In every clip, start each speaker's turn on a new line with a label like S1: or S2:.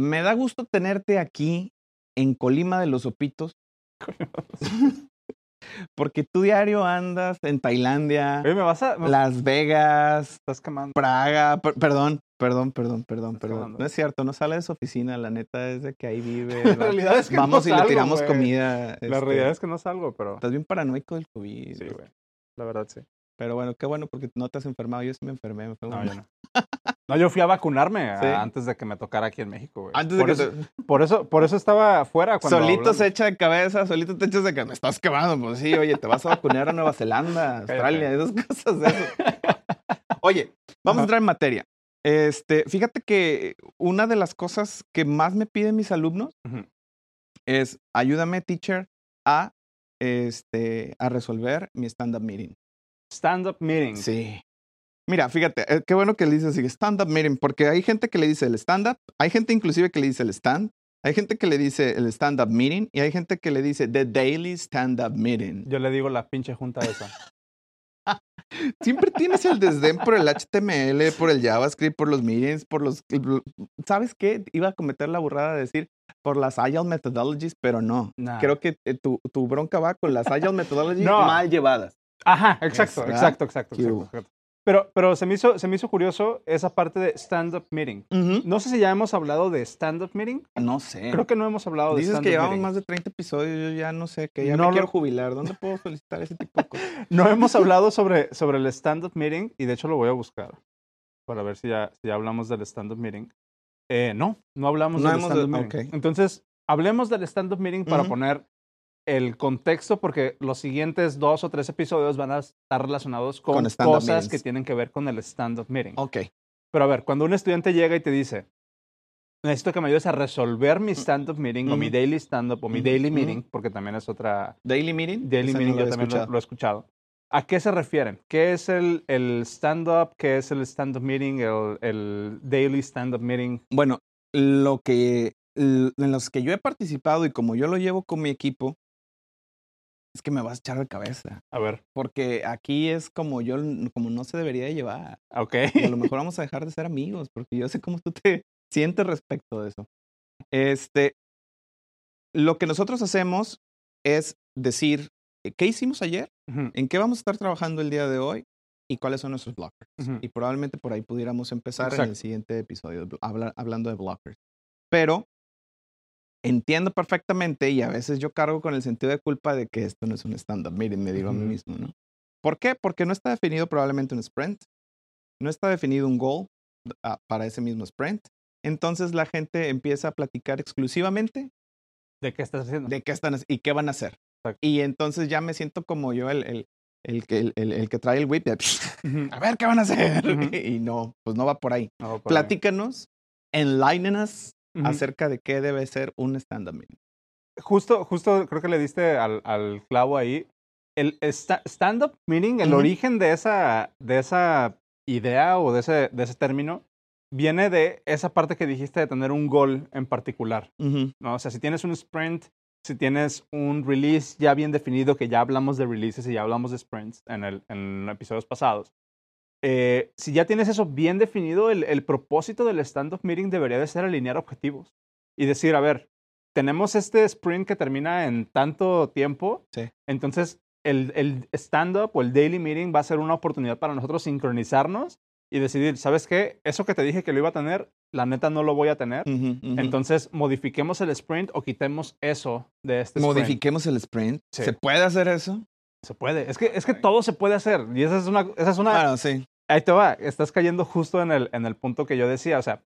S1: me da gusto tenerte aquí en Colima de los Opitos. Porque tú diario andas en Tailandia,
S2: Oye, me vas a. me
S1: Las Vegas,
S2: estás quemando.
S1: Praga, per- perdón, perdón, perdón, perdón,
S2: Estás
S1: perdón. No es cierto, no sale de su oficina, la neta es de que ahí vive.
S2: La realidad es que no
S1: Vamos y le tiramos comida.
S2: La
S1: este,
S2: realidad es que no salgo, pero.
S1: Estás bien paranoico del COVID.
S2: Sí,
S1: güey.
S2: La verdad, sí.
S1: Pero bueno, qué bueno porque no te has enfermado. Yo sí me enfermé. Me
S2: No, yo no. No, yo fui a vacunarme antes de que me tocara aquí en México, güey.
S1: Antes de que
S2: eso,
S1: te-
S2: por eso, por eso estaba afuera cuando.
S1: solito
S2: hablamos.
S1: se echa de cabeza, solito te echas de cabeza. Me estás quemando. Pues sí, oye, te vas a vacunar a Nueva Zelanda, Australia, esas cosas. de eso. Oye, vamos
S2: Ajá.
S1: a entrar en materia. Este, fíjate que una de las cosas que más me piden mis alumnos es ayúdame, teacher, a, este, a resolver mi stand-up meeting.
S2: Stand-up meeting.
S1: Sí. Mira, fíjate, eh, qué bueno que le dices así, stand-up meeting, porque hay gente que le dice el stand-up, hay gente inclusive que le dice el stand, hay gente que le dice el stand-up meeting y hay gente que le dice the daily stand-up meeting.
S2: Yo le digo la pinche junta esa.
S1: Siempre tienes el desdén por el HTML, por el JavaScript, por los meetings, por los... ¿Sabes qué? Iba a cometer la burrada de decir por las Agile Methodologies, pero no.
S2: Nah.
S1: Creo que eh, tu, tu bronca va con las Agile Methodologies
S2: No.
S1: mal llevadas.
S2: Ajá, exacto, exacto, exacto, exacto. Pero, pero se, me hizo, se me hizo curioso esa parte de stand-up meeting. No sé si ya hemos hablado de stand-up meeting.
S1: No sé.
S2: Creo que no hemos hablado de
S1: Dices
S2: stand-up
S1: que llevamos
S2: meeting.
S1: más de 30 episodios, yo ya no sé, que ya
S2: No
S1: me
S2: lo-
S1: quiero jubilar. ¿Dónde puedo solicitar ese tipo de cosas?
S2: No hemos hablado sobre, sobre el stand-up meeting y de hecho lo voy a buscar para ver si ya, si ya hablamos del stand-up meeting. Eh, no, no hablamos
S1: No
S2: del stand-up meeting.
S1: ok.
S2: Entonces, hablemos del stand-up meeting para
S1: Ujú.
S2: poner el contexto porque los siguientes dos o tres episodios van a estar relacionados con, cosas
S1: meetings.
S2: que tienen que ver con el stand-up meeting.
S1: Ok.
S2: Pero a ver, cuando un estudiante llega y te dice, necesito que me ayudes a resolver mi stand-up meeting o mi
S1: Ujú.
S2: daily stand-up o mi daily
S1: ujú.
S2: meeting, porque también es otra
S1: Daily Meeting.
S2: daily meeting, yo también lo, he escuchado. ¿A qué se refieren? ¿Qué es el, el stand-up? ¿Qué es el stand-up meeting? El, el daily stand-up meeting?
S1: Bueno, lo que en los que yo he participado y como yo lo llevo con mi equipo, es que me vas a echar de cabeza.
S2: A ver,
S1: Porque aquí es como yo, como no se debería de llevar.
S2: ok.
S1: Y a lo mejor vamos a dejar de ser amigos, porque yo sé cómo tú te sientes respecto de eso. Este, lo que nosotros hacemos es decir, ¿qué hicimos ayer? ¿En qué vamos a estar trabajando el día de hoy? ¿Y cuáles son nuestros blockers? Y probablemente por ahí pudiéramos empezar en el siguiente episodio, bl- habla- hablando de blockers. Pero entiendo perfectamente y a veces yo cargo con el sentido de culpa de que esto no es un stand-up meeting, me digo a mí mismo, ¿no? ¿Por qué? Porque no está definido probablemente un sprint, no está definido un goal ah, para ese mismo sprint. Entonces la gente empieza a platicar exclusivamente
S2: ¿De qué estás haciendo?
S1: de qué están y qué van a hacer.
S2: Exacto.
S1: Y entonces ya me siento como yo el, el, el, que- el, el- que trae el whip. de. A ver qué van a hacer.
S2: Ujú.
S1: Y no, pues no va por ahí.
S2: No, por ahí.
S1: Platícanos, enlighten us Acerca de qué debe ser un stand-up meeting.
S2: Justo, justo creo que le diste al, al clavo ahí. El sta- stand-up meeting, el origen de esa, de esa idea o de ese, de ese término, viene de esa parte que dijiste de tener un goal en particular. ¿no? O sea, si tienes un sprint, si tienes un release ya bien definido, que ya hablamos de releases y ya hablamos de sprints en, el, en episodios pasados, eh, si ya tienes eso bien definido, el, el propósito del stand-up meeting debería de ser alinear objetivos y decir, a ver, tenemos este sprint que termina en tanto tiempo,
S1: Sí.
S2: entonces el, el stand-up o el daily meeting va a ser una oportunidad para nosotros sincronizarnos y decidir, ¿sabes qué? Eso que te dije que lo iba a tener, la neta no lo voy a tener.
S1: ujú, ujú.
S2: Entonces, modifiquemos el sprint o quitemos eso de este sprint.
S1: Modifiquemos el sprint.
S2: Sí.
S1: ¿Se puede hacer eso?
S2: Se puede. Es que, es que todo se puede hacer. Y esa es una. Esa es una
S1: Bueno, sí.
S2: Ahí te va. Estás cayendo justo en el, en el punto que yo decía. O sea,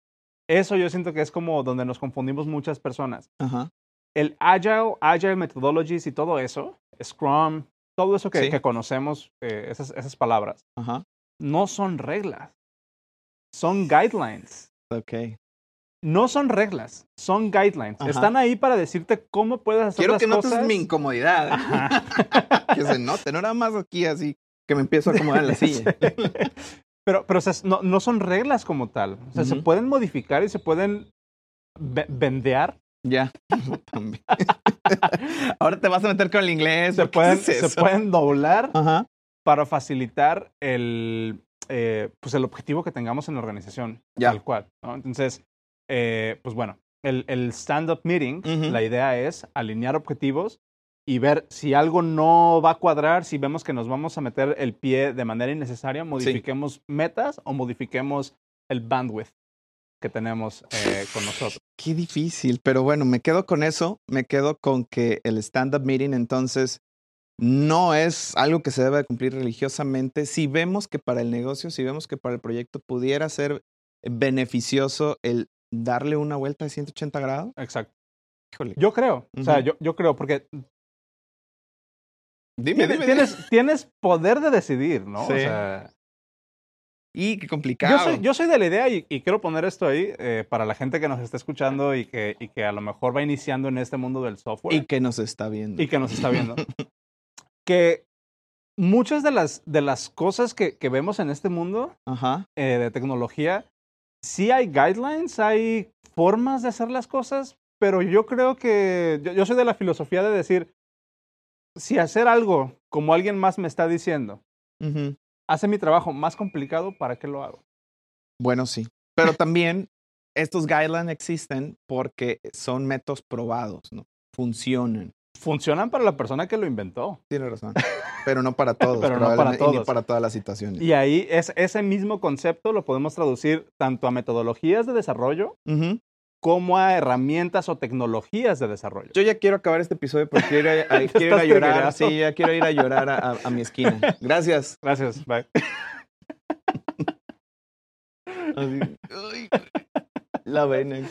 S2: eso yo siento que es como donde nos confundimos muchas personas.
S1: Ajá.
S2: El Agile, Agile Methodologies y todo eso, Scrum, todo eso que,
S1: Sí.
S2: que conocemos, eh, esas, esas palabras,
S1: Ajá.
S2: no son reglas. Son guidelines.
S1: Ok.
S2: No son reglas, son guidelines.
S1: Ajá.
S2: Están ahí para decirte cómo puedes hacer
S1: Quiero
S2: las
S1: que notes
S2: cosas.
S1: mi incomodidad. Que se note, no nada más aquí así que me empiezo a acomodar en la silla.
S2: Pero, pero o sea, no, no son reglas como tal. O sea, se pueden modificar y se pueden ve- vendear.
S1: Ya, también. Ahora te vas a meter con el inglés.
S2: Se
S1: ¿por qué
S2: pueden, se pueden doblar para facilitar el, eh, pues el objetivo que tengamos en la organización.
S1: Ya.
S2: Tal cual. ¿no? Entonces, eh, pues bueno, el, el stand-up meeting, la idea es alinear objetivos y ver si algo no va a cuadrar, si vemos que nos vamos a meter el pie de manera innecesaria, modifiquemos metas o modifiquemos el bandwidth que tenemos eh, con nosotros.
S1: Qué difícil, pero bueno, me quedo con eso, me quedo con que el stand-up meeting entonces no es algo que se debe cumplir religiosamente. Si vemos que para el negocio, si vemos que para el proyecto pudiera ser beneficioso el darle una vuelta de 180 grados,
S2: Exacto.
S1: híjole.
S2: Yo creo, o sea, yo, yo creo, porque
S1: Dime,
S2: tienes,
S1: dime,
S2: tienes, tienes poder de decidir, ¿no? O
S1: Sí.
S2: sea,
S1: Y qué complicado.
S2: Yo soy, yo soy de la idea y, y quiero poner esto ahí eh, para la gente que nos está escuchando y que, y que a lo mejor va iniciando en este mundo del software
S1: Y que nos está viendo.
S2: y que nos está viendo. que muchas de las, de las cosas que, que vemos en este mundo
S1: Ajá.
S2: eh, de tecnología, sí hay guidelines, hay formas de hacer las cosas, pero yo creo que yo, yo soy de la filosofía de decir, si hacer algo como alguien más me está diciendo hace mi trabajo más complicado, ¿para qué lo hago?
S1: Bueno, sí. Pero también estos guidelines existen porque son métodos probados, ¿no? Funcionan.
S2: Funcionan para la persona que lo inventó.
S1: Tiene razón. Pero no para todos.
S2: Pero no para
S1: probablemente, y ni
S2: todos.
S1: para todas las situaciones.
S2: Y ahí es, ese mismo concepto lo podemos traducir tanto a metodologías de desarrollo
S1: Ujú.
S2: Como a herramientas o tecnologías de desarrollo.
S1: Yo ya quiero acabar este episodio porque quiero ir a, a- quiero ir a
S2: estás
S1: llorar. Sí, ya quiero ir a llorar a, mi esquina. Gracias.
S2: Gracias. Bye.
S1: Así, la vena.